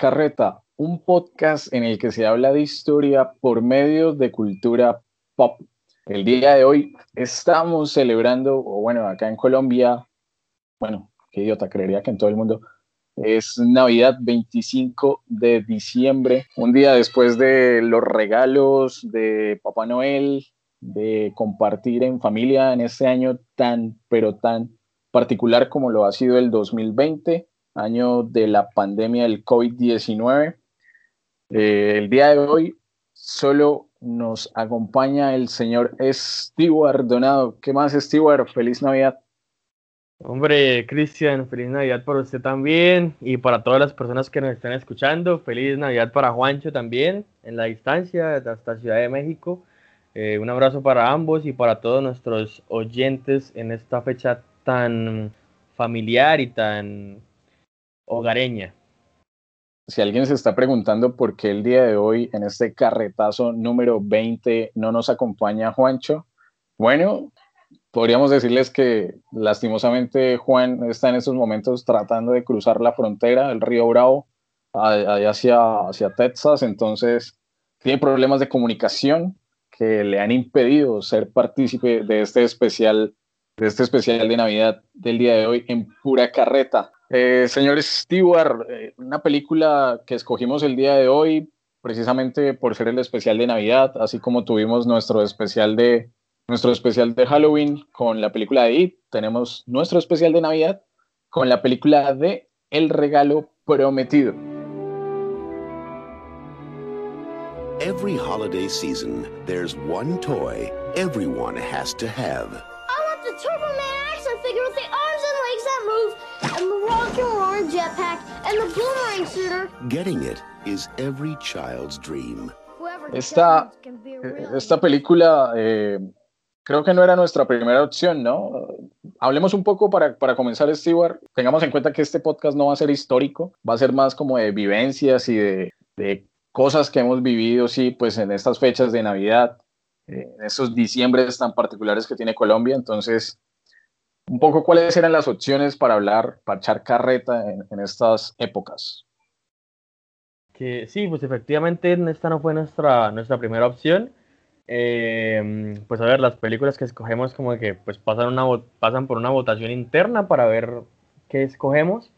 Carreta, un podcast en el que se habla de historia por medio de cultura pop. El día de hoy estamos celebrando, o bueno, acá en Colombia, bueno, qué idiota, creería que en todo el mundo, es Navidad 25 de diciembre, un día después de los regalos de Papá Noel, de compartir en familia en este año tan, pero tan particular como lo ha sido el 2020 año de la pandemia del COVID-19. Eh, el día de hoy solo nos acompaña el señor Stewart Donado. ¿Qué más, Stewart? Feliz Navidad. Hombre, Cristian, feliz Navidad para usted también y para todas las personas que nos están escuchando. Feliz Navidad para Juancho también, en la distancia, hasta Ciudad de México. Eh, un abrazo para ambos y para todos nuestros oyentes en esta fecha tan familiar y tan hogareña. Si alguien se está preguntando por qué el día de hoy, en este carretazo número 20, no nos acompaña Juancho, bueno, podríamos decirles que lastimosamente Juan está en estos momentos tratando de cruzar la frontera, el río Bravo, hacia, hacia Texas, entonces tiene problemas de comunicación que le han impedido ser partícipe de este especial de este especial de Navidad del día de hoy en pura carreta. Eh, señor Stewart, eh, una película que escogimos el día de hoy precisamente por ser el especial de Navidad, así como tuvimos nuestro especial de nuestro especial de Halloween con la película de It, tenemos nuestro especial de Navidad con la película de El regalo prometido. Every holiday season, there's one toy everyone has to have. Turbo Man action figure with the jetpack, and the boomerang shooter. Getting it is every child's dream. Esta, esta película eh, creo que no era nuestra primera opción, ¿no? Hablemos un poco para, para comenzar, Stewart. Tengamos en cuenta que este podcast no va a ser histórico, va a ser más como de vivencias y de, de cosas que hemos vivido, sí, pues en estas fechas de Navidad en esos diciembres tan particulares que tiene Colombia. Entonces, un poco cuáles eran las opciones para hablar, para echar carreta en, estas épocas. Sí, pues efectivamente esta no fue nuestra, nuestra primera opción. Eh, pues a ver, las películas que escogemos como que pues pasan, una, pasan por una votación interna para ver qué escogemos.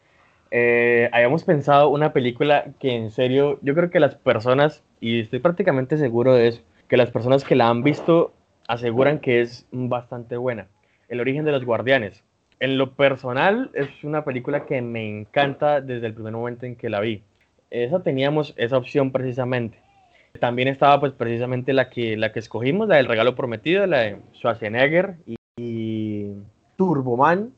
Eh, habíamos pensado una película que en serio, yo creo que las personas, y estoy prácticamente seguro de eso, que las personas que la han visto aseguran que es bastante buena. El origen de los guardianes. En lo personal es una película que me encanta desde el primer momento en que la vi. Esa teníamos esa opción precisamente. También estaba pues precisamente la que, la que escogimos, la del regalo prometido, la de Schwarzenegger y, y Turboman.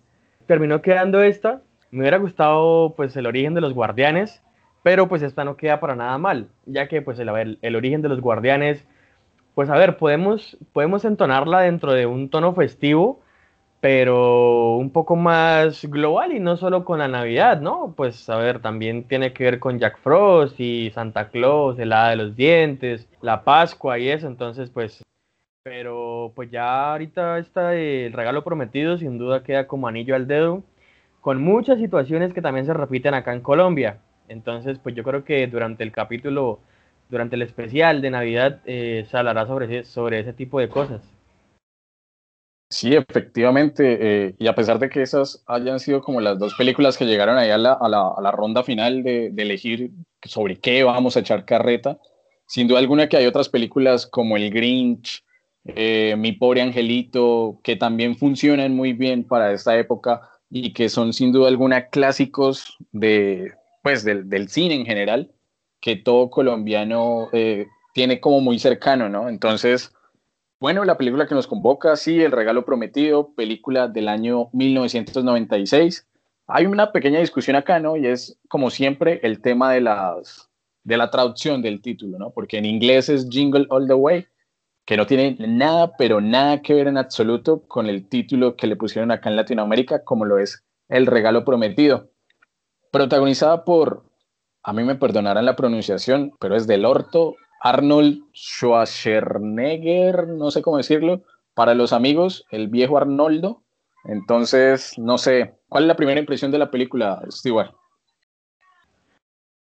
Terminó quedando esta. Me hubiera gustado pues el origen de los guardianes, pero pues esta no queda para nada mal, ya que pues el, el origen de los guardianes pues a ver, podemos, podemos entonarla dentro de un tono festivo, pero un poco más global y no solo con la Navidad, ¿no? Pues a ver, también tiene que ver con Jack Frost y Santa Claus, el hada de los dientes, la Pascua y eso, entonces pues, pero pues ya ahorita está el regalo prometido sin duda queda como anillo al dedo, con muchas situaciones que también se repiten acá en Colombia. Entonces, pues yo creo que durante el capítulo durante el especial de Navidad eh, se hablará sobre, sobre ese tipo de cosas. Sí, efectivamente, eh, y a pesar de que esas hayan sido como las dos películas que llegaron ahí a la, a la, a la ronda final de, de, elegir sobre qué vamos a echar carreta, sin duda alguna que hay otras películas como El Grinch, eh, Mi pobre angelito, que también funcionan muy bien para esta época y que son sin duda alguna clásicos de, pues, del, del cine en general que todo colombiano eh, tiene como muy cercano, ¿no? Entonces, bueno, la película que nos convoca, sí, El Regalo Prometido, película del año 1996. Hay una pequeña discusión acá, ¿no? Y es, como siempre, el tema de, las, de la traducción del título, ¿no? Porque en inglés es Jingle All the Way, que no tiene nada, pero nada que ver en absoluto con el título que le pusieron acá en Latinoamérica, como lo es El Regalo Prometido. Protagonizada por a mí me perdonarán la pronunciación, pero es del orto Arnold Schwarzenegger, no sé cómo decirlo, para los amigos, el viejo Arnoldo. Entonces, no sé, ¿cuál es la primera impresión de la película, Stewart?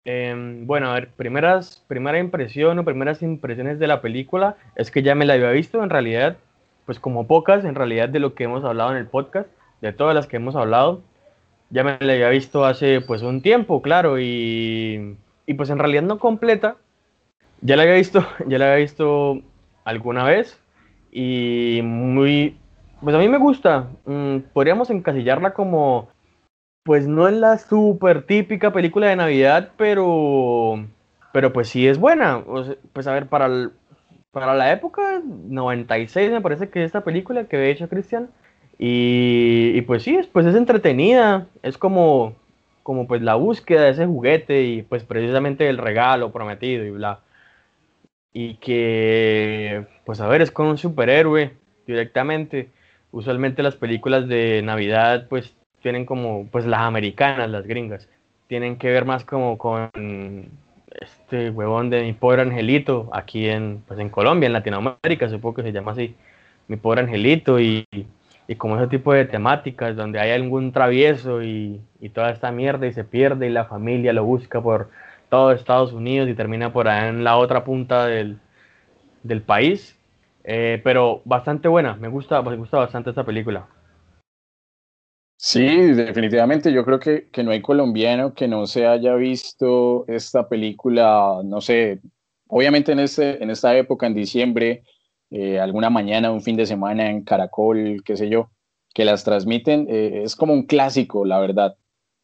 Em, bueno, a ver, primeras, primera impresión o primeras impresiones de la película es que ya me la había visto en realidad, pues como pocas en realidad de lo que hemos hablado en el podcast, de todas las que hemos hablado, ya me la había visto hace pues un tiempo, claro, y, y pues en realidad no completa, ya la había visto, ya la había visto alguna vez y muy, pues a mí me gusta, mm, podríamos encasillarla como pues no es la súper típica película de Navidad, pero, pero pues sí es buena. pues a ver, para, para la época, 96 me parece que esta película que había hecho Cristian. Y, pues sí, pues es entretenida, es como, como pues la búsqueda de ese juguete y pues precisamente el regalo prometido y bla. Y que, pues a ver, es con un superhéroe directamente. Usualmente las películas de Navidad pues tienen como, pues las americanas, las gringas, tienen que ver más como con este huevón de mi pobre angelito aquí en, pues en Colombia, en Latinoamérica, supongo que se llama así, mi pobre angelito y, y como ese tipo de temáticas donde hay algún travieso y, y, toda esta mierda y se pierde y la familia lo busca por todo Estados Unidos y termina por ahí en la otra punta del, del país. Eh, pero bastante buena, me gusta, me gusta bastante esta película. Sí, definitivamente. Yo creo que, que, no hay colombiano que no se haya visto esta película, no sé, obviamente en, este, en esta época, en diciembre, eh, alguna mañana, un fin de semana en Caracol, qué sé yo, que las transmiten, eh, es como un clásico, la verdad.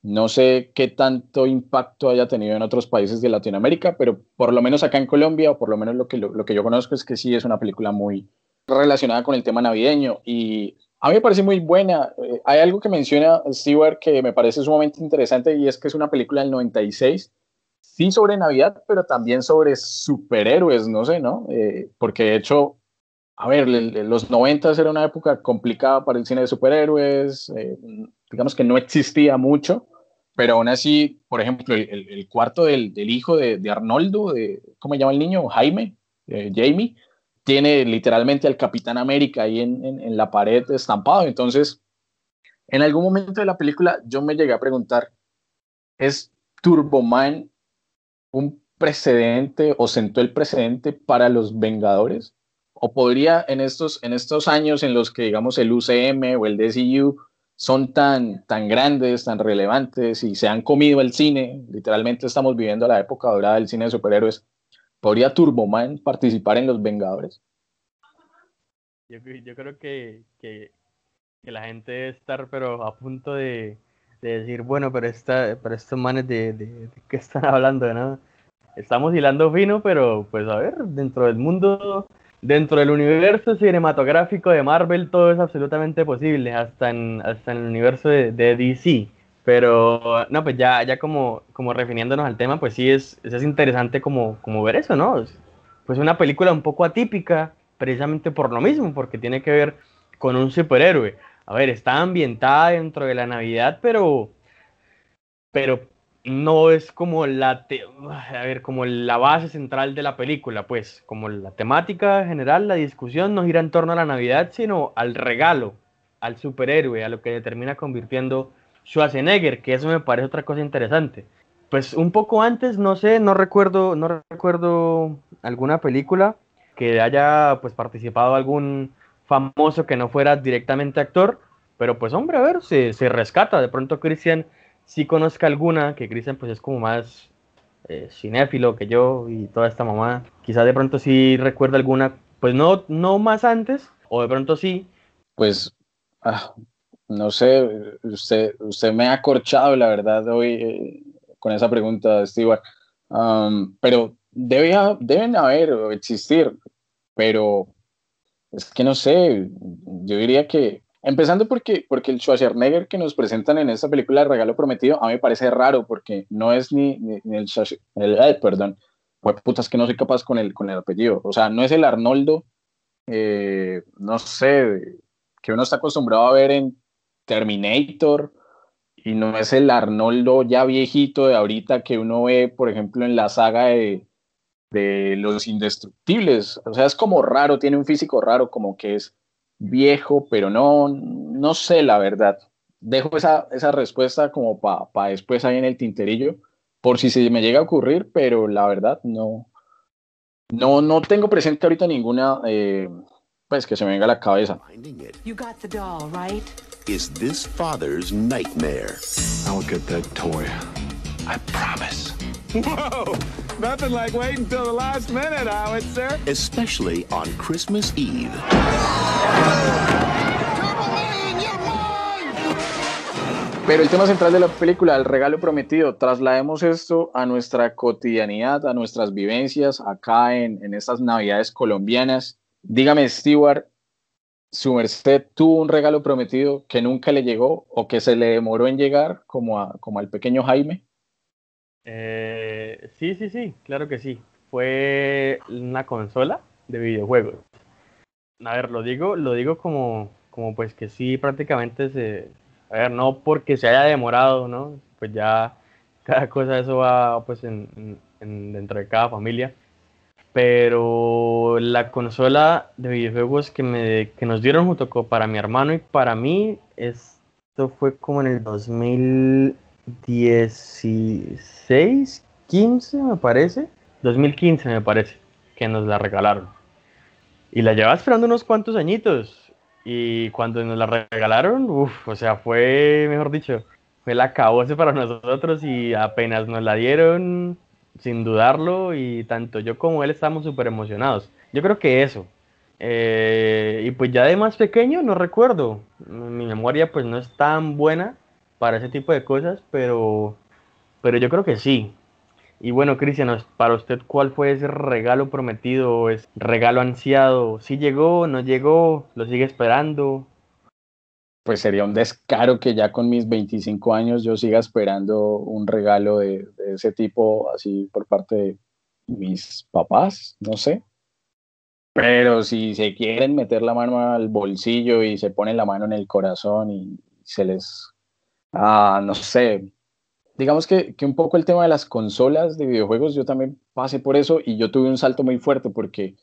No sé qué tanto impacto haya tenido en otros países de Latinoamérica, pero por lo menos acá en Colombia, o por lo menos lo que, lo, que yo conozco es que sí es una película muy relacionada con el tema navideño y a mí me parece muy buena. Eh, hay algo que menciona Stewart que me parece sumamente interesante y es que es una película del 96, sí sobre Navidad, pero también sobre superhéroes, no sé, ¿no? Eh, porque de hecho, a ver, los 90 era una época complicada para el cine de superhéroes, eh, digamos que no existía mucho, pero aún así, por ejemplo, el, cuarto del, hijo de, de, Arnoldo, de, ¿cómo se llama el niño? Jaime, Jamie tiene literalmente al Capitán América ahí en, en, la pared estampado. Entonces, en algún momento de la película yo me llegué a preguntar, ¿es Turboman un precedente o sentó el precedente para los Vengadores? ¿O podría en estos, en estos años en los que, digamos, el UCM o el DCU son tan, tan grandes, tan relevantes y se han comido el cine, literalmente estamos viviendo la época dorada del cine de superhéroes, ¿Podría Turboman participar en Los Vengadores? Yo, yo creo que, que, la gente debe estar pero a punto de, de decir, bueno, pero, esta, pero estos manes de, de, de, qué están hablando, ¿no? Estamos hilando fino, pero pues a ver, dentro del mundo, dentro del universo cinematográfico de Marvel todo es absolutamente posible, hasta en, hasta en el universo de, DC. Pero, no, pues ya, ya como, como refiriéndonos al tema, pues sí es, es interesante como, como ver eso, ¿no? Pues una película un poco atípica, precisamente por lo mismo, porque tiene que ver con un superhéroe. A ver, está ambientada dentro de la Navidad, pero, pero no es como la, a ver, como la base central de la película, pues, como la temática general, la discusión no gira en torno a la Navidad, sino al regalo, al superhéroe, a lo que termina convirtiendo Schwarzenegger, que eso me parece otra cosa interesante. Pues un poco antes, no sé, no recuerdo, no recuerdo alguna película que haya pues participado algún famoso que no fuera directamente actor, pero pues hombre, a ver, se, se rescata. De pronto Cristian sí conozca alguna, que Cristian pues es como más eh, cinéfilo que yo y toda esta mamá. Quizás de pronto sí recuerda alguna, pues no, no más antes, o de pronto sí. Pues ah, no sé, usted, usted me ha acorchado, la verdad, hoy eh, con esa pregunta, Stewart. Um, pero debe, deben haber o existir, pero es que no sé, yo diría que, empezando porque, porque el Schwarzenegger que nos presentan en esta película de Regalo Prometido, a mí me parece raro porque no es ni, el, el perdón, pues putas que no soy capaz con el, con el apellido, o sea, no es el Arnoldo, eh, no sé, que uno está acostumbrado a ver en Terminator y no es el Arnoldo ya viejito de ahorita que uno ve, por ejemplo, en la saga de, de Los Indestructibles. O sea, es como raro, tiene un físico raro, como que es viejo, pero no, no sé la verdad. Dejo esa, esa respuesta como para pa después ahí en el tinterillo, por si se me llega a ocurrir, pero la verdad no, no, no tengo presente ahorita ninguna, eh, pues que se me venga a la cabeza. Finding it You got the doll, right? is this father's nightmare. I'll get that toy. I promise. Whoa! Nothing like waiting till the last minute, Howitzer. especially on Christmas Eve. Pero el tema central de la película, el regalo prometido, traslademos esto a nuestra cotidianidad, a nuestras vivencias acá en, en estas navidades colombianas. Dígame, Stewart, ¿su merced tuvo un regalo prometido que nunca le llegó o que se le demoró en llegar como, a- como al pequeño Jaime? Eh, sí, sí, sí, claro que sí. Fue una consola de videojuegos. A ver, lo digo, lo digo como, como pues que sí, prácticamente se. A ver, no porque se haya demorado, ¿no? Pues ya cada cosa eso va pues en, en- en- dentro de cada familia. Pero la consola de videojuegos que, me, que nos dieron junto con para mi hermano y para mí, esto fue como en el 2016, 15 me parece. 2015 me parece que nos la regalaron. Y la llevaba esperando unos cuantos añitos. Y cuando nos la regalaron, uff, o sea, fue, mejor dicho, fue la acabose para nosotros y apenas nos la dieron, sin dudarlo, y tanto yo como él estábamos súper emocionados. Yo creo que eso. Eh, y pues ya de más pequeño no recuerdo. Mi memoria pues no es tan buena para ese tipo de cosas, pero, pero yo creo que sí. Y bueno, Cristian, para usted, ¿cuál fue ese regalo prometido, ese regalo ansiado? ¿Sí llegó, no llegó, lo sigue esperando? Pues sería un descaro que ya con mis 25 años yo siga esperando un regalo de, de ese tipo así por parte de mis papás, no sé. Pero si se quieren meter la mano al bolsillo y se ponen la mano en el corazón y se les, ah, no sé, digamos que, que un poco el tema de las consolas de videojuegos, yo también pasé por eso y yo tuve un salto muy fuerte porque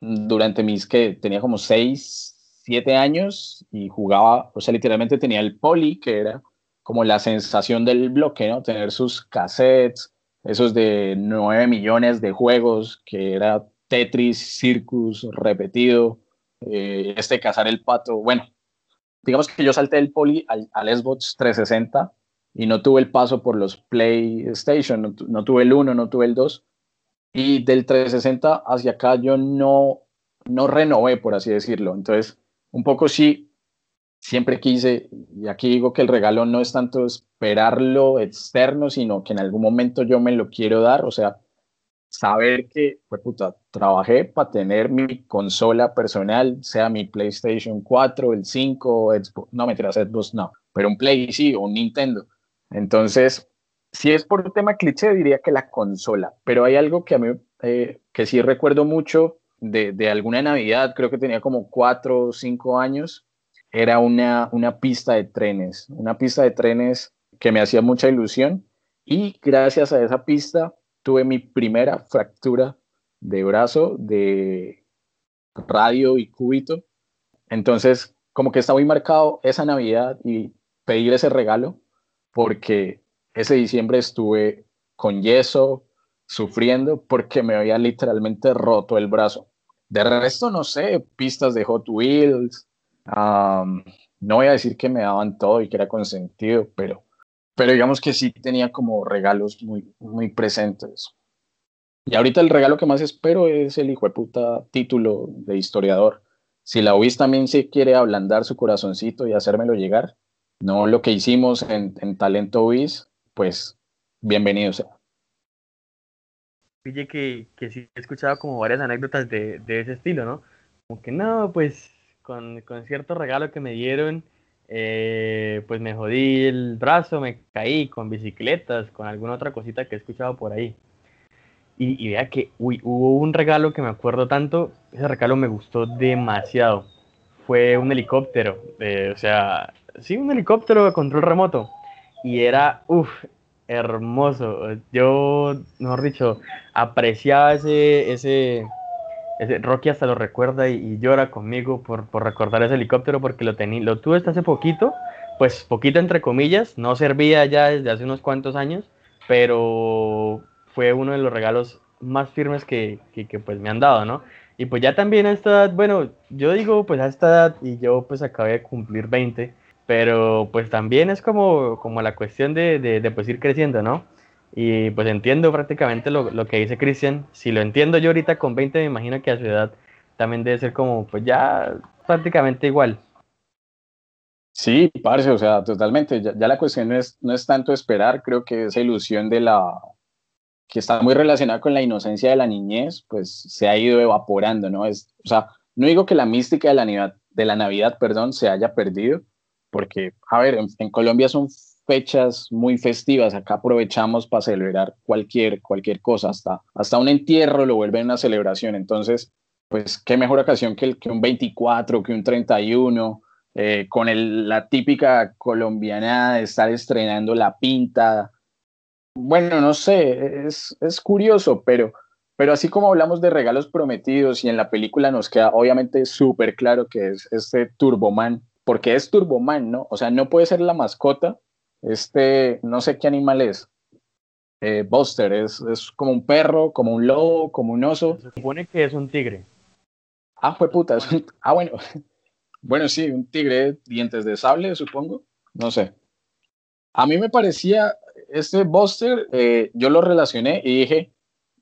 durante mis que tenía como 6, 7 años y jugaba, o sea, literalmente tenía el poli, que era como la sensación del bloque, ¿no? Tener sus cassettes, esos de 9 millones de juegos, que era Tetris, Circus, repetido, eh, este cazar el pato, bueno, digamos que yo salté del poli al, al Xbox 360 y no tuve el paso por los PlayStation, no, no tuve el 1, no tuve el 2. Y del 360 hacia acá yo no, no renové, por así decirlo. Entonces, un poco sí, siempre quise, y aquí digo que el regalo no es tanto esperarlo externo, sino que en algún momento yo me lo quiero dar, o sea, saber que, pues puta, trabajé para tener mi consola personal, sea mi PlayStation 4, el 5, Xbox, no mentiras, Xbox no, pero un Play sí, o un Nintendo. Entonces, si es por tema cliché, diría que la consola, pero hay algo que a mí, eh, que sí recuerdo mucho de, de alguna Navidad, creo que tenía como cuatro o cinco años, era una, una pista de trenes, una pista de trenes que me hacía mucha ilusión y gracias a esa pista tuve mi primera fractura de brazo de radio y cúbito. Entonces, como que está muy marcado esa Navidad y pedir ese regalo porque ese diciembre estuve con yeso, sufriendo porque me había literalmente roto el brazo. De resto, no sé, pistas de Hot Wheels. no voy a decir que me daban todo y que era consentido, pero, pero digamos que sí tenía como regalos muy, muy presentes. Y ahorita el regalo que más espero es el hijo de puta título de historiador. Si la UIS también se quiere ablandar su corazoncito y hacérmelo llegar, no lo que hicimos en, en Talento UIS, pues bienvenido sea. Pille que, que sí he escuchado como varias anécdotas de, de ese estilo, ¿no? Como que no, pues con, con cierto regalo que me dieron, eh, pues me jodí el brazo, me caí con bicicletas, con alguna otra cosita que he escuchado por ahí. Y, vea que, uy, hubo un regalo que me acuerdo tanto, ese regalo me gustó demasiado. Fue un helicóptero, eh, o sea, sí, un helicóptero de control remoto. Y era, uff, hermoso. Yo, mejor dicho, apreciaba ese, ese Rocky hasta lo recuerda y, llora conmigo por, recordar ese helicóptero porque lo, tení, lo tuve hasta hace poquito, pues poquito entre comillas, no servía ya desde hace unos cuantos años, pero fue uno de los regalos más firmes que, que, que, pues me han dado, ¿no? Y pues ya también a esta edad, bueno, yo digo pues a esta edad y yo pues acabé de cumplir 20, pero pues también es como, como la cuestión de, de, de pues ir creciendo, ¿no? Y pues entiendo prácticamente lo, lo que dice Cristian, si lo entiendo yo ahorita con 20 me imagino que a su edad también debe ser como pues ya prácticamente igual. Sí, parce, o sea, totalmente. Ya, la cuestión no es, no es tanto esperar, creo que esa ilusión de la, que está muy relacionada con la inocencia de la niñez, pues se ha ido evaporando, ¿no? Es, o sea, no digo que la mística de la de la Navidad perdón, se haya perdido, porque, a ver, en, en Colombia son fechas muy festivas, acá aprovechamos para celebrar cualquier, cualquier cosa, hasta, hasta un entierro lo vuelven una celebración, entonces, pues qué mejor ocasión que, el, que un 24, que un 31, eh, con el, la típica colombiana de estar estrenando la pinta, bueno, no sé, es, es curioso, pero, pero así como hablamos de regalos prometidos y en la película nos queda obviamente súper claro que es este Turboman, porque es Turboman, ¿no? O sea, no puede ser la mascota, este, no sé qué animal es. Eh, Buster, es, es como un perro, como un lobo, como un oso. Se supone que es un tigre. Ah, fue puta. Es un, ah, bueno. Bueno, sí, un tigre, dientes de sable, supongo. No sé. A mí me parecía, este Buster, eh, yo lo relacioné y dije,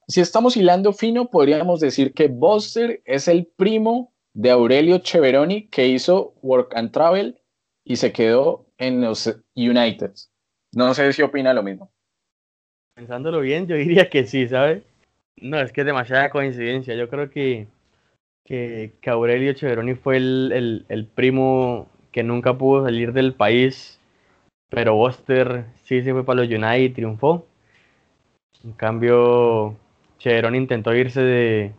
si estamos hilando fino, podríamos decir que Buster es el primo de Aurelio Cheveroni que hizo Work and Travel y se quedó en los United. No sé si opina lo mismo. Pensándolo bien, yo diría que sí, ¿sabes? No, es que es demasiada coincidencia. Yo creo que, que, Aurelio Cheveroni fue el, el, el, primo que nunca pudo salir del país, pero Buster sí se fue para los United y triunfó. En cambio, Cheveroni intentó irse de,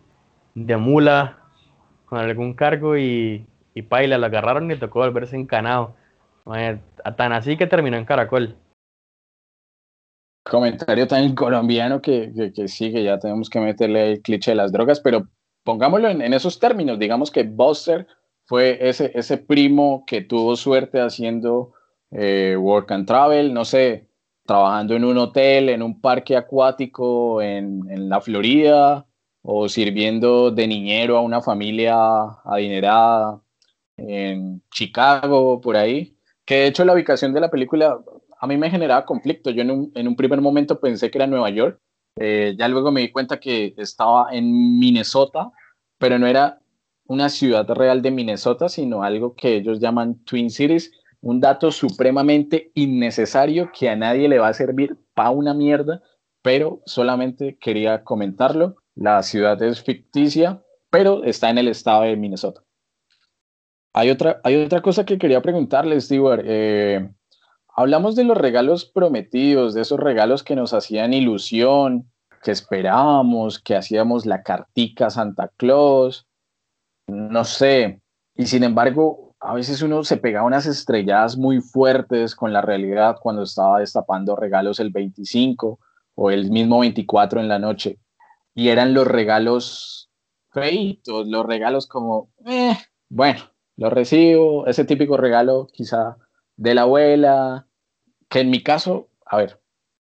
de mula con algún cargo y, y Paila lo agarraron y tocó volverse encanado. Tan así que terminó en Caracol. Comentario tan colombiano que, que, sí, que ya tenemos que meterle el cliché de las drogas, pero pongámoslo en, en esos términos. Digamos que Buster fue ese, ese primo que tuvo suerte haciendo eh, work and travel, no sé, trabajando en un hotel, en un parque acuático en, en la Florida, o sirviendo de niñero a una familia adinerada en Chicago, por ahí que de hecho la ubicación de la película a mí me generaba conflicto. Yo en un, en un primer momento pensé que era Nueva York, eh, ya luego me di cuenta que estaba en Minnesota, pero no era una ciudad real de Minnesota, sino algo que ellos llaman Twin Cities, un dato supremamente innecesario que a nadie le va a servir para una mierda, pero solamente quería comentarlo. La ciudad es ficticia, pero está en el estado de Minnesota. Hay otra, hay otra cosa que quería preguntarle, Stewart. Eh, hablamos de los regalos prometidos, de esos regalos que nos hacían ilusión, que esperábamos, que hacíamos la cartica Santa Claus, no sé. Y sin embargo, a veces uno se pegaba unas estrelladas muy fuertes con la realidad cuando estaba destapando regalos el 25 o el mismo 24 en la noche. Y eran los regalos feitos, los regalos como, eh, bueno, lo recibo, ese típico regalo quizá de la abuela, que en mi caso, a ver,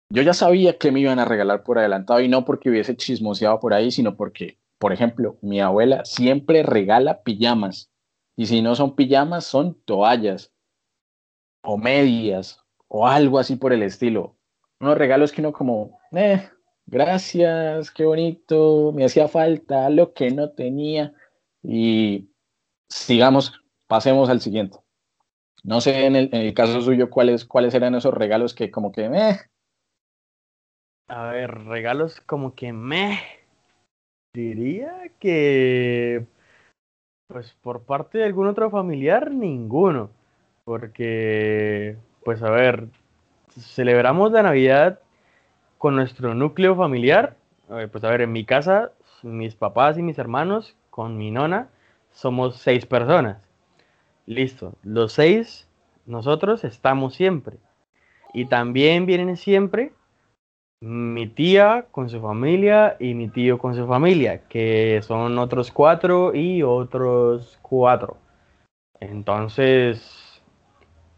yo ya sabía que me iban a regalar por adelantado y no porque hubiese chismoseado por ahí, sino porque, por ejemplo, mi abuela siempre regala pijamas y si no son pijamas, son toallas o medias o algo así por el estilo. Unos regalos que uno como, eh, gracias, qué bonito, me hacía falta lo que no tenía y sigamos, pasemos al siguiente. No sé en el, en el caso suyo cuáles, cuáles eran esos regalos que como que me... A ver, regalos como que me... Diría que... Pues por parte de algún otro familiar, ninguno. Porque, pues a ver, celebramos la Navidad con nuestro núcleo familiar. Pues a ver, en mi casa, mis papás y mis hermanos, con mi nona, somos seis personas. Listo, los seis, nosotros estamos siempre. Y también vienen siempre mi tía con su familia y mi tío con su familia, que son otros cuatro y otros cuatro. Entonces,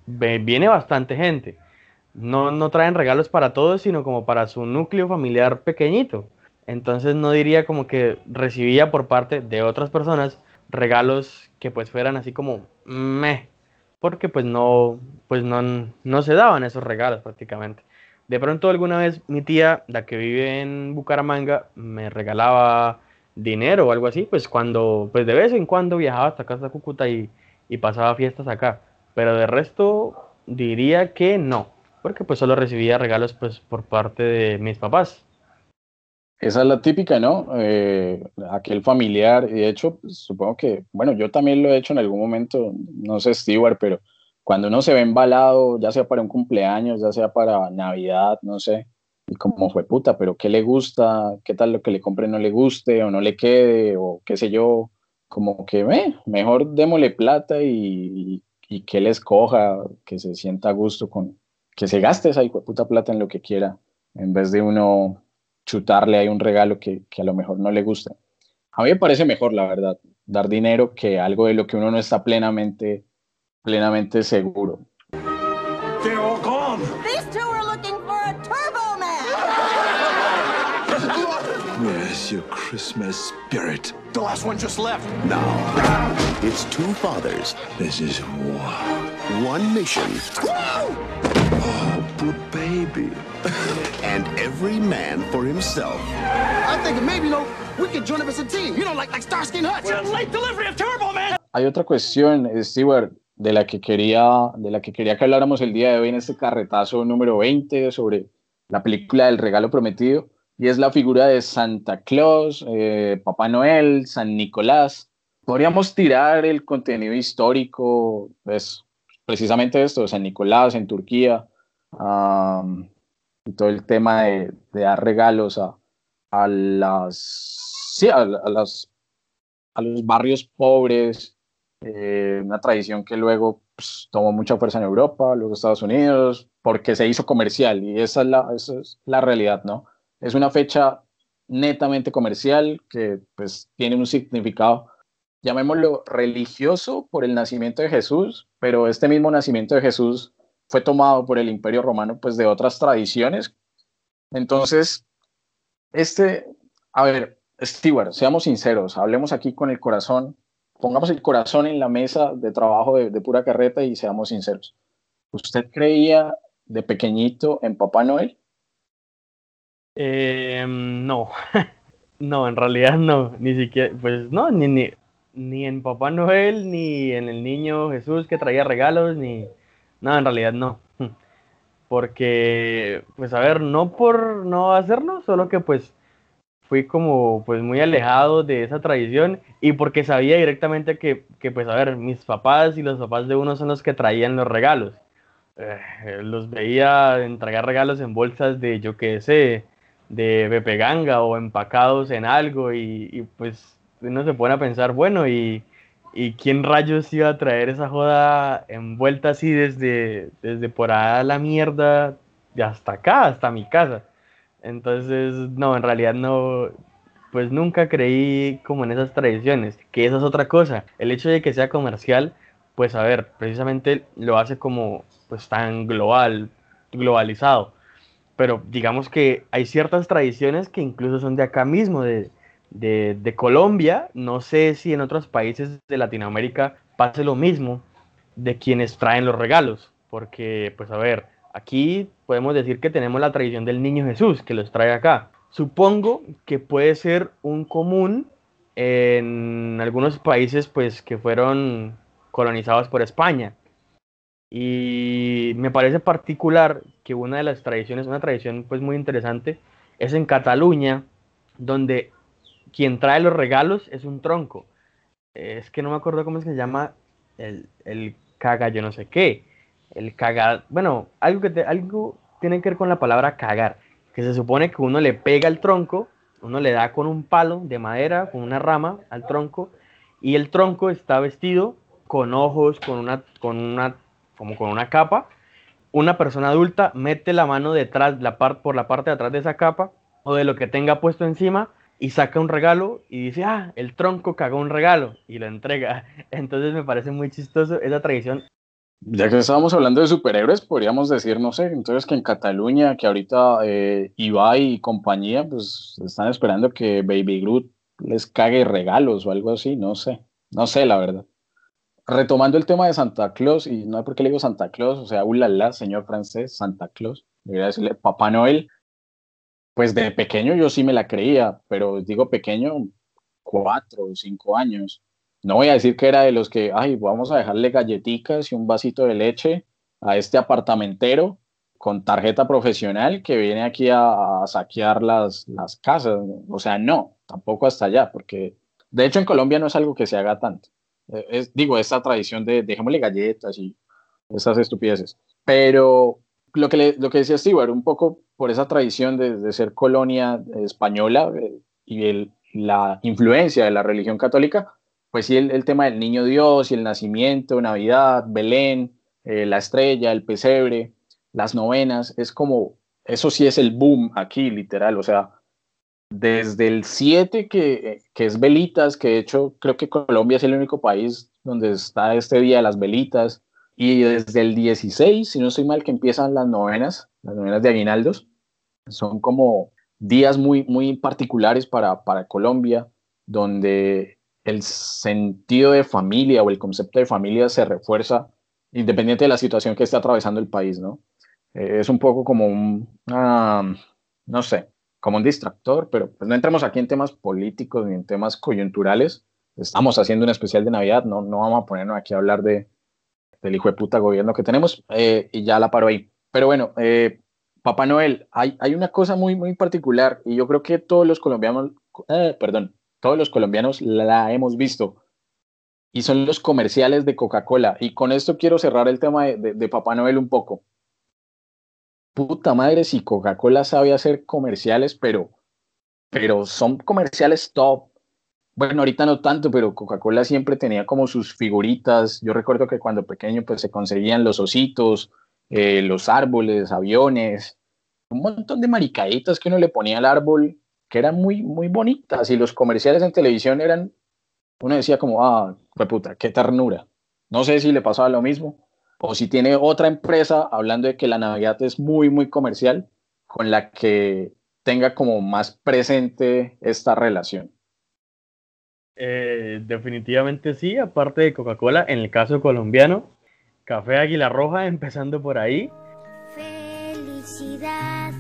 viene bastante gente. no, no traen regalos para todos, sino como para su núcleo familiar pequeñito. Entonces no diría como que recibía por parte de otras personas regalos que pues fueran así como meh, porque pues no, pues no, no se daban esos regalos prácticamente. De pronto alguna vez mi tía, la que vive en Bucaramanga, me regalaba dinero o algo así, pues cuando, pues de vez en cuando viajaba hasta casa de Cúcuta y, y pasaba fiestas acá. Pero de resto diría que no, porque pues solo recibía regalos pues por parte de mis papás. Esa es la típica, ¿no? Eh, aquel familiar, y de hecho, pues, supongo que, bueno, yo también lo he hecho en algún momento, no sé, Stewart, pero cuando uno se ve embalado, ya sea para un cumpleaños, ya sea para Navidad, no sé, y como fue puta, pero ¿qué le gusta? ¿Qué tal lo que le compre no le guste o no le quede? O qué sé yo, como que, mejor démosle plata y, y, que él escoja, que se sienta a gusto con, que se gaste esa puta plata en lo que quiera, en vez de uno chutarle ahí un regalo que, que a lo mejor no le gusta. A mí me parece mejor, la verdad, dar dinero que algo de lo que uno no está plenamente, plenamente seguro. They're all gone. These two are looking for a Turbo Man. Where's your Christmas spirit? The last one just left. Now, it's two fathers, This is war. one mission, Oh, baby. and every man for himself. I think maybe, you know, we could join up as a team. You know, like like Starsky and Hutch. late delivery of Turbo Man. Hay otra cuestión, Stewart, de la que quería, de la que quería que habláramos el día de hoy en este carretazo número 20 sobre la película del regalo prometido, y es la figura de Santa Claus, eh, Papá Noel, San Nicolás. Podríamos tirar el contenido histórico, pues, precisamente esto, San Nicolás en Turquía, um, y todo el tema de, dar regalos a, a las, sí, a, a las, a los barrios pobres, eh, una tradición que luego pues, tomó mucha fuerza en Europa, luego Estados Unidos, porque se hizo comercial y esa es la, esa es la realidad, ¿no? Es una fecha netamente comercial que pues tiene un significado, llamémoslo religioso por el nacimiento de Jesús, pero este mismo nacimiento de Jesús fue tomado por el Imperio Romano pues de otras tradiciones. Entonces, este, a ver, Stewart, seamos sinceros, hablemos aquí con el corazón, pongamos el corazón en la mesa de trabajo de, pura carreta y seamos sinceros. ¿Usted creía de pequeñito en Papá Noel? Eh, no, no, en realidad no, ni siquiera, pues no, ni, ni, ni en Papá Noel, ni en el niño Jesús que traía regalos, ni, no, en realidad no. Porque, pues a ver, no por no hacerlo, solo que pues fui como pues muy alejado de esa tradición y porque sabía directamente que, que pues a ver, mis papás y los papás de uno son los que traían los regalos. Eh, los veía entregar regalos en bolsas de, yo qué sé, de Pepe Ganga o empacados en algo y, y, pues uno se pone a pensar, bueno, y, y quién rayos iba a traer esa joda envuelta así desde, desde por allá a la mierda hasta acá, hasta mi casa. Entonces, no, en realidad no, pues nunca creí como en esas tradiciones, que esa es otra cosa. El hecho de que sea comercial, pues a ver, precisamente lo hace como pues tan global, globalizado pero digamos que hay ciertas tradiciones que incluso son de acá mismo, de, de, Colombia. No sé si en otros países de Latinoamérica pase lo mismo de quienes traen los regalos, porque pues a ver, aquí podemos decir que tenemos la tradición del niño Jesús que los trae acá. Supongo que puede ser un común en algunos países pues que fueron colonizados por España, y me parece particular que una de las tradiciones, una tradición pues muy interesante, es en Cataluña, donde quien trae los regalos es un tronco. Es que no me acuerdo cómo es que se llama el, el caga, yo no sé qué. El caga, bueno, algo que algo tiene que ver con la palabra cagar, que se supone que uno le pega el tronco, uno le da con un palo de madera, con una rama al tronco, y el tronco está vestido con ojos, con una, con una como con una capa. Una persona adulta mete la mano detrás, la por la parte de atrás de esa capa o de lo que tenga puesto encima y saca un regalo y dice, ah, el tronco cagó un regalo y lo entrega. Entonces me parece muy chistoso esa tradición. Ya que estábamos hablando de superhéroes, podríamos decir, no sé, entonces que en Cataluña, que ahorita eh, Ibai y compañía, pues están esperando que Baby Groot les cague regalos o algo así, no sé, no sé la verdad. Retomando el tema de Santa Claus, y no sé por qué le digo Santa Claus, o sea, ulala, señor francés, Santa Claus, debería decirle Papá Noel, pues de pequeño yo sí me la creía, pero digo pequeño, cuatro o cinco años no voy a decir que era de los que, ay, vamos a dejarle galletitas y un vasito de leche a este apartamentero con tarjeta profesional que viene aquí a, saquear las, las casas. O sea, no, tampoco hasta allá, porque de hecho en Colombia no es algo que se haga tanto. Eh, es, digo, esta tradición de dejémosle galletas y esas estupideces. Pero lo que, lo que decía Stewart, un poco por esa tradición de, ser colonia española eh, y el, la influencia de la religión católica, pues sí, el, tema del niño Dios y el nacimiento, Navidad, Belén, eh, la estrella, el pesebre, las novenas, es como, eso sí es el boom aquí, literal, o sea, desde el 7 que, que es velitas, que de hecho creo que Colombia es el único país donde está este día de las velitas, y desde el 16, si no estoy mal, que empiezan las novenas, las novenas de aguinaldos, son como días muy, muy particulares para, para Colombia, donde el sentido de familia o el concepto de familia se refuerza independiente de la situación que esté atravesando el país, ¿no? Eh, es un poco como un, no sé, como un distractor, pero pues no entramos aquí en temas políticos ni en temas coyunturales. Estamos haciendo un especial de Navidad, no, no vamos a ponernos aquí a hablar de, del hijo de puta gobierno que tenemos eh, y ya la paro ahí. Pero bueno, eh, Papá Noel, hay, hay una cosa muy, muy particular y yo creo que todos los colombianos, perdón, todos los colombianos la hemos visto, y son los comerciales de Coca-Cola. Y con esto quiero cerrar el tema de, Papá Noel un poco. Puta madre, si Coca-Cola sabe hacer comerciales, pero, pero son comerciales top. Bueno, ahorita no tanto, pero Coca-Cola siempre tenía como sus figuritas. Yo recuerdo que cuando pequeño pues se conseguían los ositos, eh, los árboles, aviones, un montón de maricaditas que uno le ponía al árbol que eran muy, muy bonitas y los comerciales en televisión eran, uno decía como, ah, puta, qué ternura. No sé si le pasaba lo mismo o si tiene otra empresa hablando de que la Navidad es muy, muy comercial con la que tenga como más presente esta relación. Eh, definitivamente sí, aparte de Coca-Cola, en el caso colombiano, Café Águila Roja, empezando por ahí. Felicidad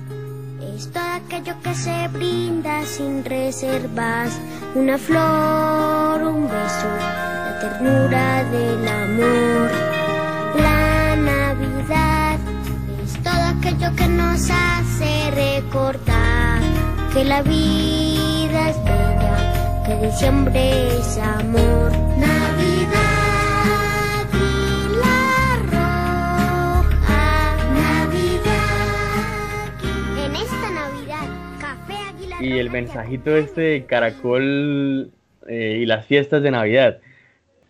es todo aquello que se brinda sin reservas, una flor, un beso, la ternura del amor. La Navidad es todo aquello que nos hace recordar que la vida es bella, que diciembre es amor. Navidad. y el mensajito este de Caracol eh, y las fiestas de Navidad.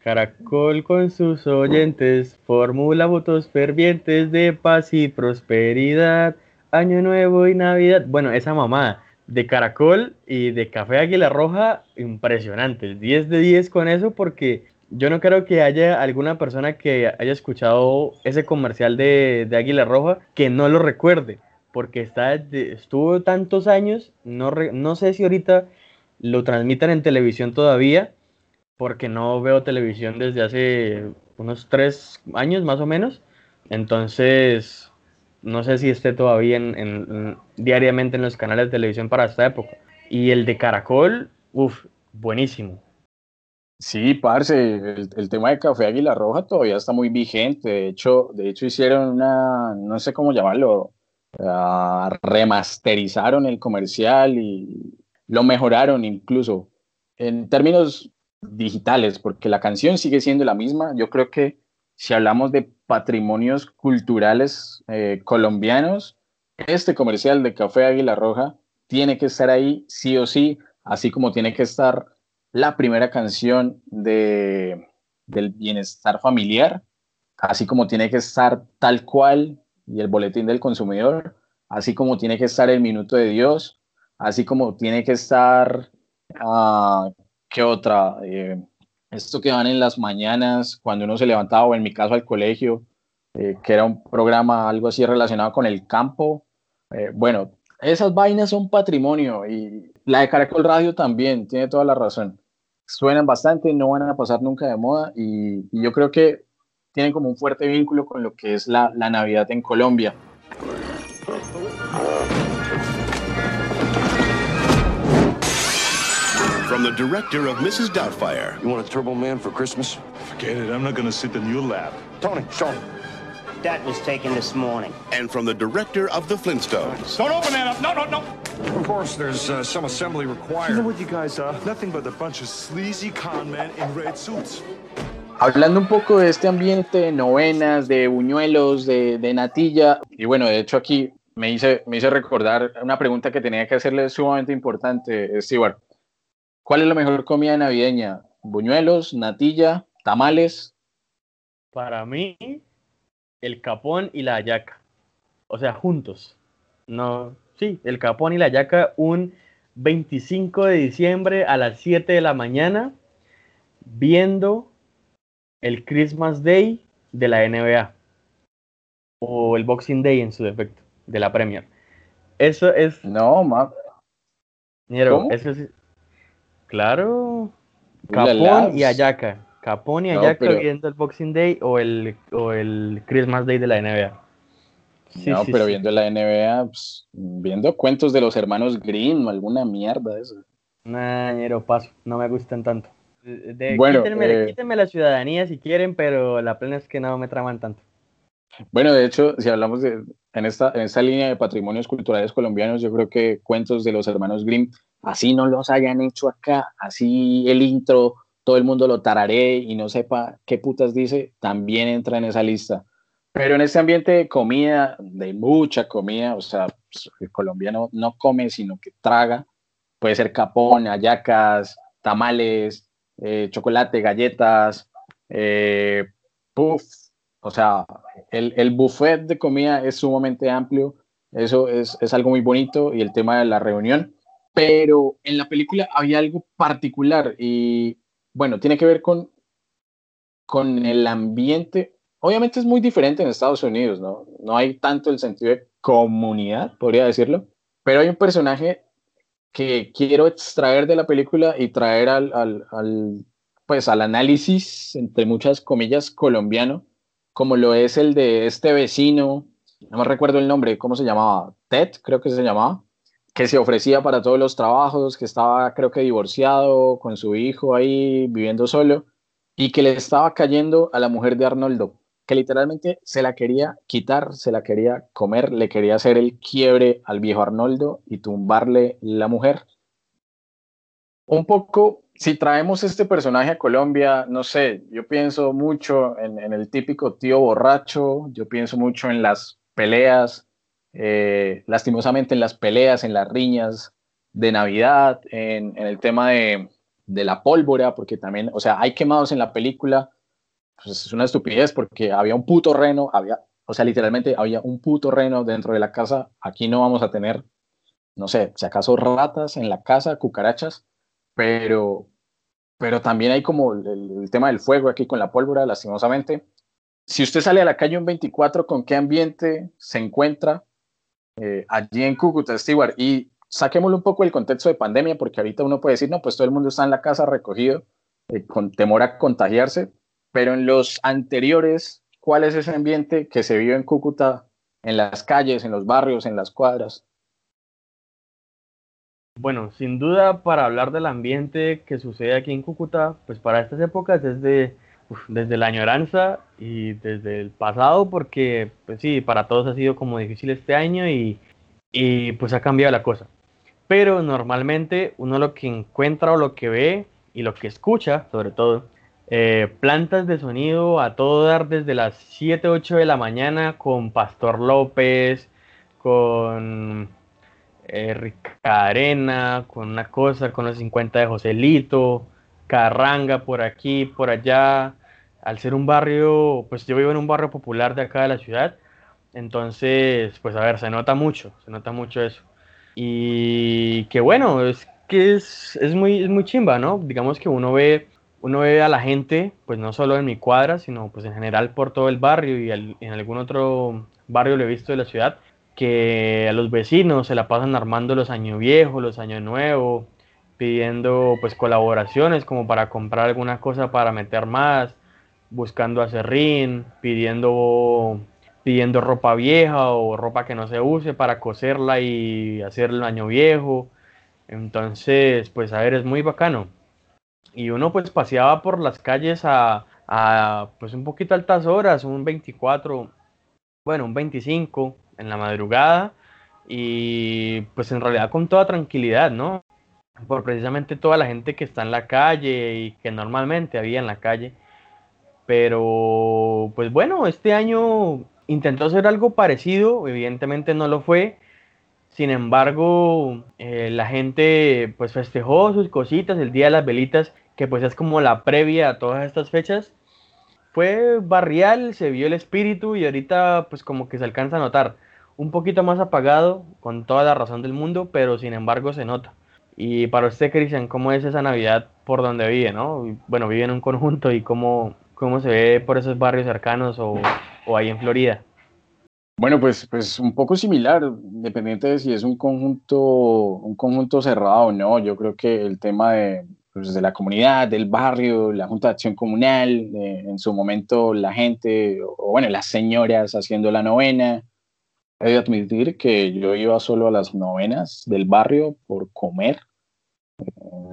Caracol con sus oyentes formula votos fervientes de paz y prosperidad, Año Nuevo y Navidad. Bueno, esa mamá de Caracol y de Café Águila Roja, impresionante. 10 de 10 con eso porque yo no creo que haya alguna persona que haya escuchado ese comercial de, de Águila Roja que no lo recuerde porque está, estuvo tantos años, no, no sé si ahorita lo transmitan en televisión todavía, porque no veo televisión desde hace unos tres años más o menos. Entonces, no sé si esté todavía en, diariamente en los canales de televisión para esta época. Y el de Caracol, uff, buenísimo. Sí, parce, el, tema de Café Águila Roja todavía está muy vigente. De hecho, de hecho hicieron una, no sé cómo llamarlo, remasterizaron el comercial y lo mejoraron incluso en términos digitales, porque la canción sigue siendo la misma. Yo creo que si hablamos de patrimonios culturales eh, colombianos, este comercial de Café Águila Roja tiene que estar ahí sí o sí, así como tiene que estar la primera canción de, del bienestar familiar, así como tiene que estar tal cual y el boletín del consumidor, así como tiene que estar el minuto de Dios, así como tiene que estar, uh, ¿qué otra? Eh, esto que van en las mañanas cuando uno se levantaba, o en mi caso al colegio, eh, que era un programa algo así relacionado con el campo. Eh, bueno, esas vainas son patrimonio y la de Caracol Radio también, tiene toda la razón. Suenan bastante, no van a pasar nunca de moda y, y yo creo que tienen como un fuerte vínculo con lo que es la, la Navidad en Colombia. From the director of Mrs. Doubtfire You want a Turbo Man for Christmas? Forget it. I'm not gonna sit in your lap. Tony, show him. That was taken this morning. and from the director of The Flintstones. Don't open that up. No, no, no. Of course, there's uh, some assembly You know required. what you guys are? Nothing but a bunch of sleazy con men in red suits. Hablando un poco de este ambiente de novenas, de buñuelos, de, de natilla, y bueno, de hecho aquí me hice, me hice recordar una pregunta que tenía que hacerle sumamente importante, Stewart. ¿Cuál es la mejor comida navideña? ¿Buñuelos, natilla, tamales? Para mí, el capón y la hallaca. O sea, juntos. No, sí, el capón y la hallaca un 25 de diciembre a las 7 de la mañana viendo el Christmas Day de la NBA o el Boxing Day en su defecto de la Premier. Eso es, No, ma. eso es, claro, capón y hallaca. Capón y No, pero- viendo el Boxing Day o el, o el Christmas Day de la NBA. Sí, no, sí, pero sí. viendo la NBA, pues, viendo cuentos de los hermanos Grimm, alguna mierda de eso. Nah, ñero, paso, no me gustan tanto. De- Bueno, quítenme, eh, quítenme la ciudadanía si quieren, pero la plena es que no me traman tanto. Bueno, de hecho, si hablamos de en esta, en esta línea de patrimonios culturales colombianos, yo creo que cuentos de los hermanos Grimm, así no los hayan hecho acá, así el intro, todo el mundo lo tararé y no sepa qué putas dice, también entra en esa lista. Pero en este ambiente de comida, de mucha comida, o sea, pues, el colombiano no come, sino que traga, puede ser capón, hallacas, tamales, eh, chocolate, galletas, eh, puff, o sea, el, el buffet de comida es sumamente amplio, eso es, es algo muy bonito y el tema de la reunión, pero en la película había algo particular y bueno, tiene que ver con, con el ambiente. Obviamente es muy diferente en Estados Unidos, ¿no? No hay tanto el sentido de comunidad, podría decirlo, pero hay un personaje que quiero extraer de la película y traer al, al, pues al análisis, entre muchas comillas, colombiano, como lo es el de este vecino, no me recuerdo el nombre, ¿cómo se llamaba? Ted, creo que se llamaba, que se ofrecía para todos los trabajos, que estaba creo que divorciado con su hijo ahí viviendo solo y que le estaba cayendo a la mujer de Arnoldo, que literalmente se la quería quitar, se la quería comer, le quería hacer el quiebre al viejo Arnoldo y tumbarle la mujer. Un poco, si traemos este personaje a Colombia, no sé, yo pienso mucho en, el típico tío borracho, yo pienso mucho en las peleas, eh, lastimosamente en las peleas, en las riñas de Navidad, en, el tema de, de, la pólvora, porque también, o sea, hay quemados en la película, pues es una estupidez porque había un puto reno, había, o sea, literalmente había un puto reno dentro de la casa, aquí no vamos a tener, no sé, si acaso ratas en la casa, cucarachas, pero, pero también hay como el, el tema del fuego aquí con la pólvora, lastimosamente. Si usted sale a la calle un 24, ¿con qué ambiente se encuentra? Eh, allí en Cúcuta, Stewart, y saquémosle un poco el contexto de pandemia, porque ahorita uno puede decir, no, pues todo el mundo está en la casa recogido, eh, con temor a contagiarse, pero en los anteriores, ¿cuál es ese ambiente que se vive en Cúcuta, en las calles, en los barrios, en las cuadras? Bueno, sin duda, para hablar del ambiente que sucede aquí en Cúcuta, pues para estas épocas es de, uf, desde la añoranza y desde el pasado, porque pues sí, para todos ha sido como difícil este año y, y pues ha cambiado la cosa. Pero normalmente uno lo que encuentra o lo que ve y lo que escucha, sobre todo, eh, plantas de sonido a todo dar desde las 7, 8 de la mañana con Pastor López, con eh, Rica Arena, con una cosa, con los 50 de Joselito, Carranga por aquí, por allá. Al ser un barrio, pues yo vivo en un barrio popular de acá de la ciudad, entonces, pues a ver, se nota mucho, se nota mucho eso. Y que bueno, es que es, es, muy, es muy chimba, ¿no? Digamos que uno ve uno ve a la gente, pues no solo en mi cuadra, sino pues en general por todo el barrio y en algún otro barrio lo he visto de la ciudad, que a los vecinos se la pasan armando los años viejos, los años nuevos, pidiendo pues colaboraciones como para comprar alguna cosa para meter más, buscando acerrín, pidiendo pidiendo ropa vieja o ropa que no se use para coserla y hacer el año viejo. Entonces, pues a ver, es muy bacano y uno pues paseaba por las calles a, pues un poquito altas horas, un 24, bueno, un 25 en la madrugada y pues en realidad con toda tranquilidad, ¿no? Por precisamente toda la gente que está en la calle y que normalmente había en la calle. Pero pues bueno, este año intentó hacer algo parecido, evidentemente no lo fue. Sin embargo, eh, la gente pues festejó sus cositas, el Día de las Velitas que pues es como la previa a todas estas fechas. Fue barrial, se vio el espíritu y ahorita pues como que se alcanza a notar. Un poquito más apagado, con toda la razón del mundo, pero sin embargo se nota. Y para usted, Cristian, ¿cómo es esa Navidad por donde vive, no? Bueno, vive en un conjunto y cómo, cómo se ve por esos barrios cercanos o, o ahí en Florida. Bueno, pues, pues un poco similar, dependiente de si es un conjunto, un conjunto cerrado o no. Yo creo que el tema de, pues, de la comunidad, del barrio, la Junta de Acción Comunal, eh, en su momento la gente, o, bueno, las señoras haciendo la novena. He de admitir que yo iba solo a las novenas del barrio por comer, eh,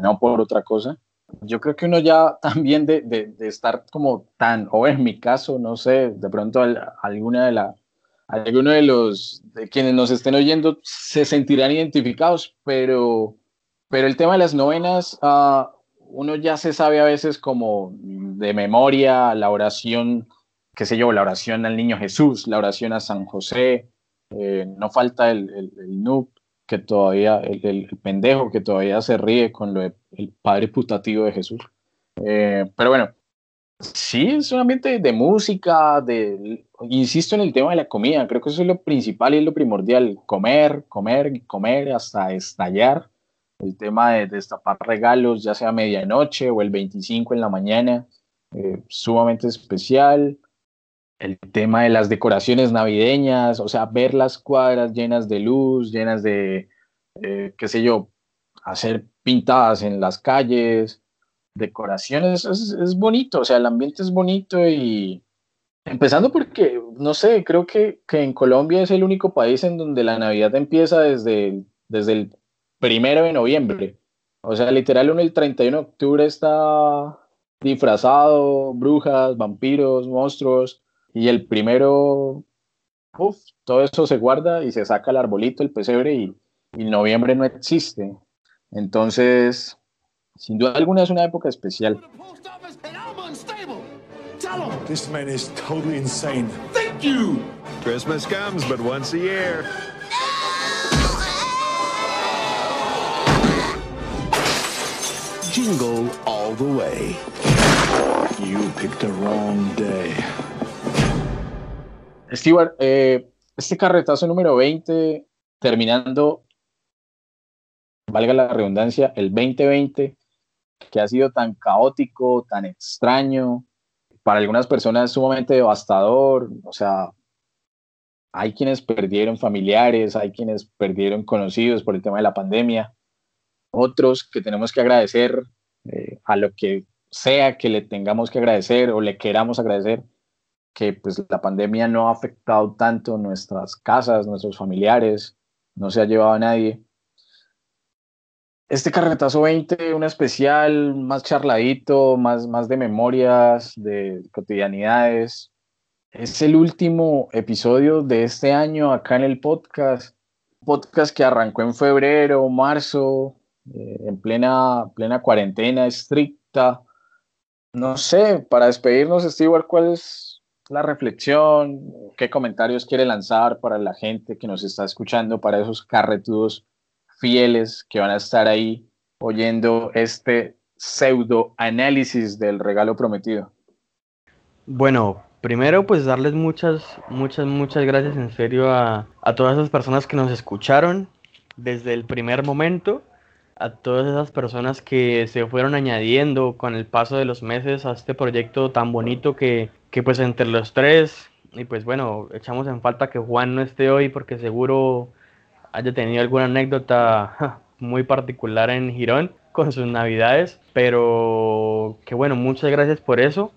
no por otra cosa. Yo creo que uno ya también de, de, estar como tan, o en mi caso, no sé, de pronto alguna de la, alguno de los de quienes nos estén oyendo se sentirán identificados, pero pero el tema de las novenas, uh, uno ya se sabe a veces como de memoria la oración, qué sé yo, la oración al niño Jesús, la oración a San José, eh, no falta el, el, el, que todavía, el, el, pendejo que todavía se ríe con lo el padre putativo de Jesús. Eh, pero bueno, sí, es un ambiente de música, de, insisto en el tema de la comida, creo que eso es lo principal y lo primordial, comer, comer, comer hasta estallar el tema de destapar regalos, ya sea medianoche o el 25 en la mañana, eh, sumamente especial. El tema de las decoraciones navideñas, o sea, ver las cuadras llenas de luz, llenas de, eh, qué sé yo, hacer pintadas en las calles, decoraciones, es, bonito, o sea, el ambiente es bonito y empezando porque, no sé, creo que, que en Colombia es el único país en donde la Navidad empieza desde, desde el primero de noviembre. O sea, literal, uno el 31 de octubre está disfrazado, brujas, vampiros, monstruos, y el primero, uff, todo eso se guarda y se saca el arbolito, el pesebre, y, y noviembre no existe. Entonces, sin duda alguna es una época especial. This man is totally insane. Thank you. Christmas comes but once a year. Jingle all the way. You picked the wrong day. Stewart, eh, este carretazo número 20, terminando, valga la redundancia, el 2020, que ha sido tan caótico, tan extraño, para algunas personas sumamente devastador, o sea, hay quienes perdieron familiares, hay quienes perdieron conocidos por el tema de la pandemia, otros que tenemos que agradecer eh, a lo que sea que le tengamos que agradecer o le queramos agradecer, que pues la pandemia no ha afectado tanto nuestras casas, nuestros familiares, no se ha llevado a nadie. Este carretazo 20, un especial más charladito, más, más de memorias, de cotidianidades. Es el último episodio de este año acá en el podcast. Podcast que arrancó en febrero, marzo, eh, en plena, plena cuarentena estricta. No sé, para despedirnos, Steve, ¿cuál es la reflexión? ¿Qué comentarios quiere lanzar para la gente que nos está escuchando, para esos carretudos fieles que van a estar ahí oyendo este pseudo análisis del regalo prometido? Bueno, primero pues darles muchas, muchas, muchas gracias en serio a, a todas esas personas que nos escucharon desde el primer momento a todas esas personas que se fueron añadiendo con el paso de los meses a este proyecto tan bonito que, que pues entre los tres, y pues bueno, echamos en falta que Juan no esté hoy porque seguro haya tenido alguna anécdota muy particular en Girón con sus navidades, pero que bueno, muchas gracias por eso.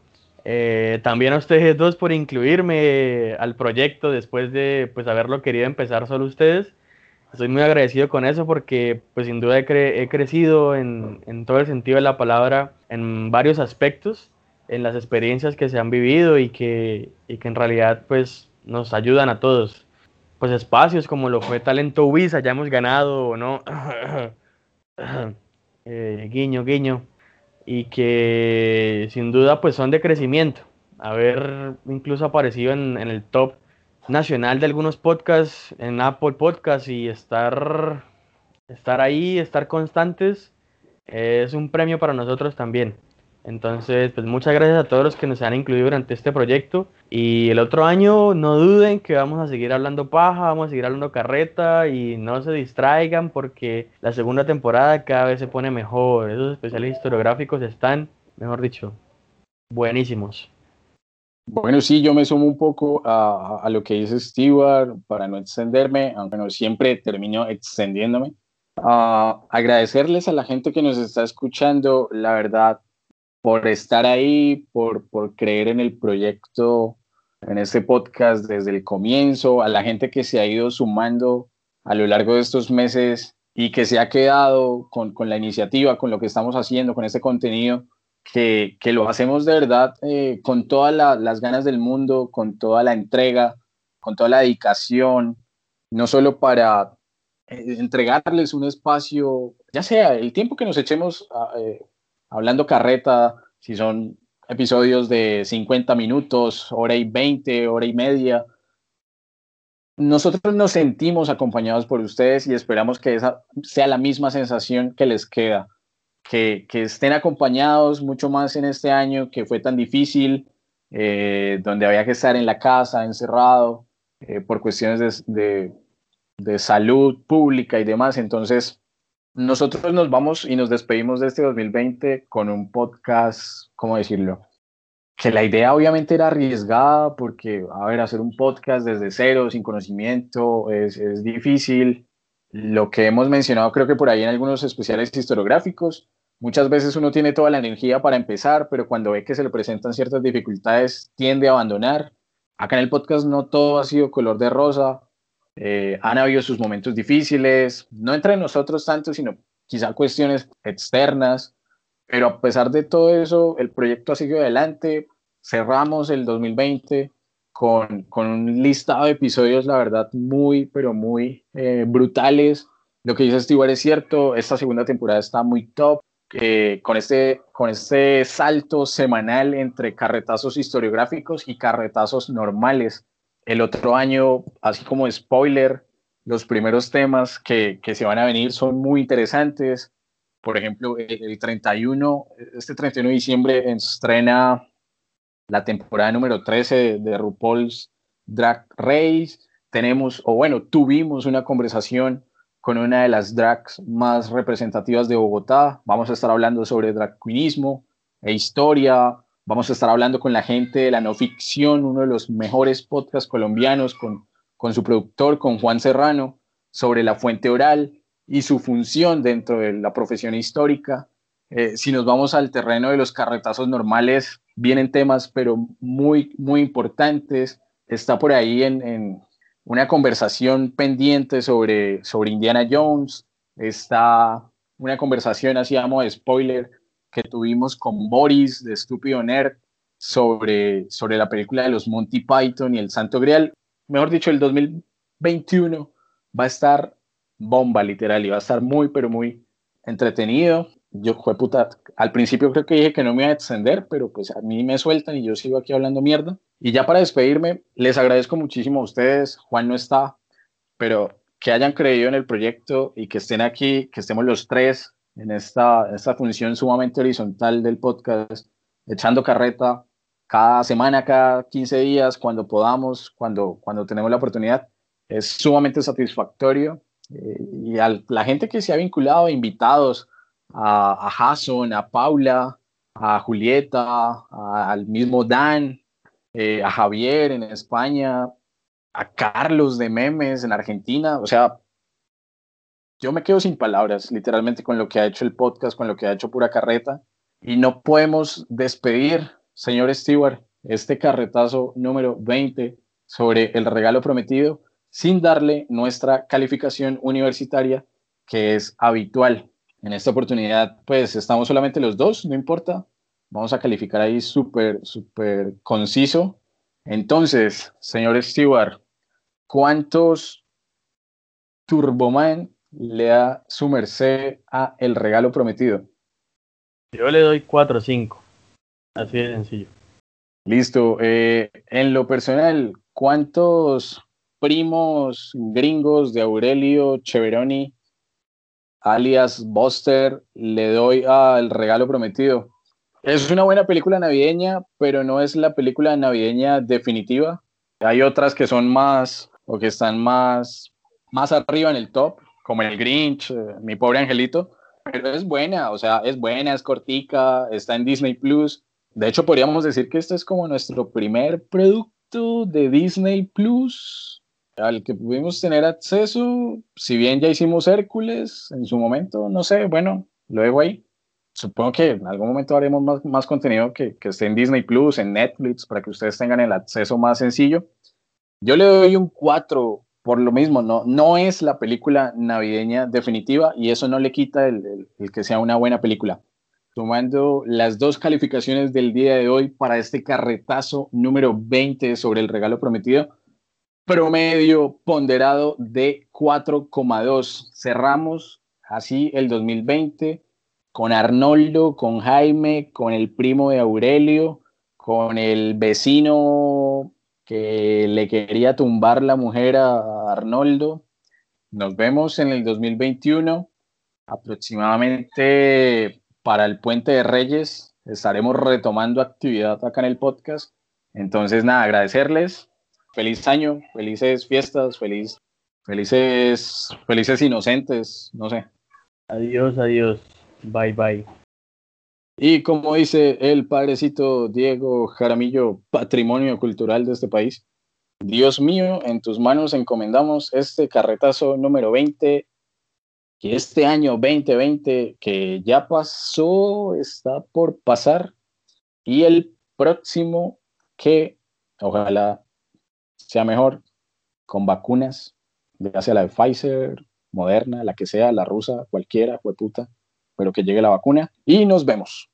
Eh, también a ustedes dos por incluirme al proyecto después de pues haberlo querido empezar solo ustedes. Estoy muy agradecido con eso porque pues sin duda he, crecido en, en, todo el sentido de la palabra en varios aspectos, en las experiencias que se han vivido y que, y que en realidad pues nos ayudan a todos. Pues espacios como lo fue Talento Ubis, hayamos ganado, ¿no? eh, guiño, guiño. Y que sin duda pues son de crecimiento. Haber incluso aparecido en, en el top nacional de algunos podcasts en Apple Podcasts y estar, estar ahí, estar constantes, es un premio para nosotros también. Entonces, pues muchas gracias a todos los que nos han incluido durante este proyecto. Y el otro año, no duden que vamos a seguir hablando paja, vamos a seguir hablando carreta y no se distraigan porque la segunda temporada cada vez se pone mejor. Esos especiales historiográficos están, mejor dicho, buenísimos. Bueno, sí, yo me sumo un poco a, lo que dice Stewart para no extenderme, aunque no siempre termino extendiéndome. agradecerles a la gente que nos está escuchando, la verdad, por estar ahí, por, por creer en el proyecto, en este podcast desde el comienzo, a la gente que se ha ido sumando a lo largo de estos meses y que se ha quedado con, con la iniciativa, con lo que estamos haciendo, con este contenido que, lo hacemos de verdad eh, con todas las ganas del mundo, con toda la entrega, con toda la dedicación, no solo para eh, entregarles un espacio, ya sea el tiempo que nos echemos eh, hablando carreta, si son episodios de 50 minutos, hora y 20, hora y media. Nosotros nos sentimos acompañados por ustedes y esperamos que esa sea la misma sensación que les queda que, estén acompañados mucho más en este año que fue tan difícil, eh, donde había que estar en la casa, encerrado, eh, por cuestiones de, de, salud pública y demás. Entonces, nosotros nos vamos y nos despedimos de este 2020 con un podcast, ¿cómo decirlo? Que la idea obviamente era arriesgada porque, a ver, hacer un podcast desde cero, sin conocimiento, es, es difícil lo que hemos mencionado creo que por ahí en algunos especiales historiográficos, muchas veces uno tiene toda la energía para empezar, pero cuando ve que se le presentan ciertas dificultades tiende a abandonar. Acá en el podcast no todo ha sido color de rosa, eh, han habido sus momentos difíciles, no entre nosotros tanto, sino quizá cuestiones externas, pero a pesar de todo eso, el proyecto ha seguido adelante, cerramos el 2020 con, con, un listado de episodios, la verdad, muy, pero muy eh, brutales. Lo que dice Stewart es cierto, esta segunda temporada está muy top, eh, con, este, con este salto semanal entre carretazos historiográficos y carretazos normales. El otro año, así como spoiler, los primeros temas que, que se van a venir son muy interesantes. Por ejemplo, el, el 31, este 31 de diciembre estrena la temporada número 13 de, RuPaul's Drag Race. Tenemos, o bueno, tuvimos una conversación con una de las drags más representativas de Bogotá. Vamos a estar hablando sobre drag queenismo e historia. Vamos a estar hablando con la gente de la no ficción, uno de los mejores podcasts colombianos, con, con su productor, con Juan Serrano, sobre la fuente oral y su función dentro de la profesión histórica. Eh, si nos vamos al terreno de los carretazos normales, vienen temas, pero muy, muy importantes. Está por ahí en, una conversación pendiente sobre, sobre Indiana Jones. Está una conversación, de spoiler, que tuvimos con Boris de Estúpido Nerd sobre, sobre la película de los Monty Python y el Santo Grial. Mejor dicho, el 2021 va a estar bomba, literal, y va a estar muy, pero muy entretenido yo, puta, al principio creo que dije que no me iba a extender, pero pues a mí me sueltan y yo sigo aquí hablando mierda. Y ya para despedirme, les agradezco muchísimo a ustedes, Juan no está, pero que hayan creído en el proyecto y que estén aquí, que estemos los tres en esta, esta función sumamente horizontal del podcast, echando carreta cada semana, cada 15 días, cuando podamos, cuando, cuando tenemos la oportunidad. Es sumamente satisfactorio eh, y a la gente que se ha vinculado, invitados a, a Jason, a Paula, a Julieta, al mismo Dan, eh, a Javier en España, a Carlos de Memes en Argentina. O sea, yo me quedo sin palabras, literalmente, con lo que ha hecho el podcast, con lo que ha hecho Pura Carreta. Y no podemos despedir, señor Stewart, este carretazo número 20 sobre el regalo prometido sin darle nuestra calificación universitaria que es habitual. En esta oportunidad, pues estamos solamente los dos, no importa. Vamos a calificar ahí súper, súper conciso. Entonces, señor Stewart, ¿cuántos Turboman le da su merced a el regalo prometido? Yo le doy 4 o 5. Así de sencillo. Listo. Eh, en lo personal, ¿cuántos primos gringos de Aurelio Cheveroni, alias Buster, le doy al regalo prometido? Es una buena película navideña, pero no es la película navideña definitiva. Hay otras que son más o que están más, más arriba en el top, como el Grinch, eh, mi pobre angelito, pero es buena, o sea, es buena, es cortica, está en Disney Plus. De hecho, podríamos decir que este es como nuestro primer producto de Disney Plus al que pudimos tener acceso. Si bien ya hicimos Hércules en su momento, no sé, bueno, lo dejo ahí. Supongo que en algún momento haremos más, más contenido que, que esté en Disney Plus, en Netflix, para que ustedes tengan el acceso más sencillo. Yo le doy un 4 por lo mismo, no, no es la película navideña definitiva y eso no le quita el, el, que sea una buena película. Tomando las dos calificaciones del día de hoy para este carretazo número 20 sobre el regalo prometido, promedio ponderado de 4,2. Cerramos así el 2020 con Arnoldo, con Jaime, con el primo de Aurelio, con el vecino que le quería tumbar la mujer a Arnoldo. Nos vemos en el 2021, aproximadamente para el Puente de Reyes. Estaremos retomando actividad acá en el podcast. Entonces, nada, agradecerles. Feliz año, felices fiestas, feliz, felices, felices inocentes, no sé. Adiós, adiós. Bye, bye. Y como dice el padrecito Diego Jaramillo, patrimonio cultural de este país, Dios mío, en tus manos encomendamos este carretazo número 20, que este año 2020, que ya pasó, está por pasar, y el próximo que ojalá sea mejor, con vacunas, ya sea la de Pfizer, Moderna, la que sea, la rusa, cualquiera, fue puta, pero que llegue la vacuna y nos vemos.